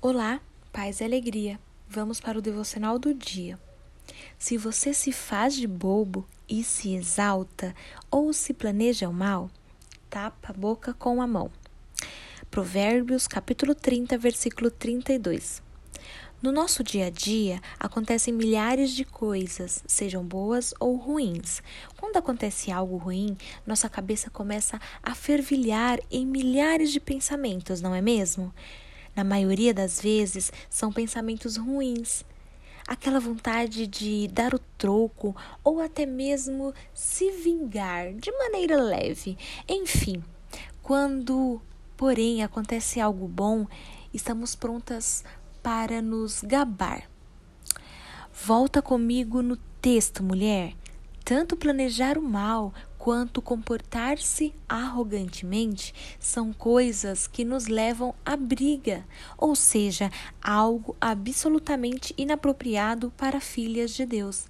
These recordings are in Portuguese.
Olá, paz e alegria. Vamos para o devocional do dia. Se você se faz de bobo e se exalta ou se planeja o mal, tapa a boca com a mão. Provérbios, capítulo 30, versículo 32. No nosso dia a dia acontecem milhares de coisas, sejam boas ou ruins. Quando acontece algo ruim, nossa cabeça começa a fervilhar em milhares de pensamentos, não é mesmo? Na maioria das vezes, são pensamentos ruins. Aquela vontade de dar o troco ou até mesmo se vingar de maneira leve. Enfim, quando, porém, acontece algo bom, estamos prontas para nos gabar. Volta comigo no texto, mulher. Tanto planejar o mal quanto comportar-se arrogantemente são coisas que nos levam à briga, ou seja, algo absolutamente inapropriado para filhas de Deus.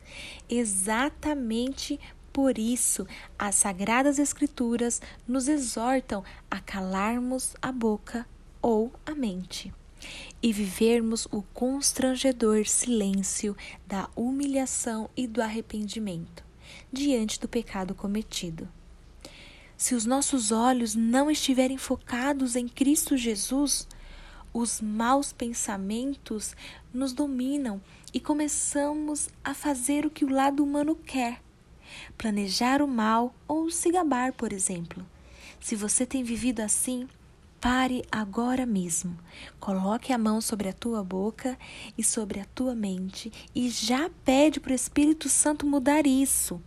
Exatamente por isso, as Sagradas Escrituras nos exortam a calarmos a boca ou a mente e vivermos o constrangedor silêncio da humilhação e do arrependimento diante do pecado cometido. Se os nossos olhos não estiverem focados em Cristo Jesus, os maus pensamentos nos dominam e começamos a fazer o que o lado humano quer, planejar o mal ou se gabar, por exemplo. Se você tem vivido assim, Pare agora mesmo. Coloque a mão sobre a tua boca e sobre a tua mente e já pede para o Espírito Santo mudar isso.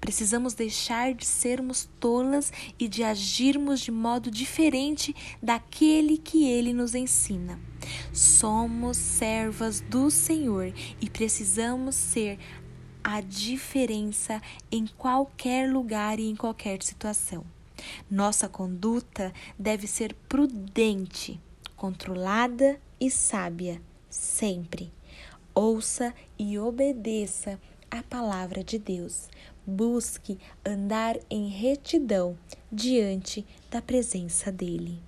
Precisamos deixar de sermos tolas e de agirmos de modo diferente daquele que ele nos ensina. Somos servas do Senhor e precisamos ser a diferença em qualquer lugar e em qualquer situação. Nossa conduta deve ser prudente, controlada e sábia, sempre. Ouça e obedeça a palavra de Deus. Busque andar em retidão diante da presença dEle.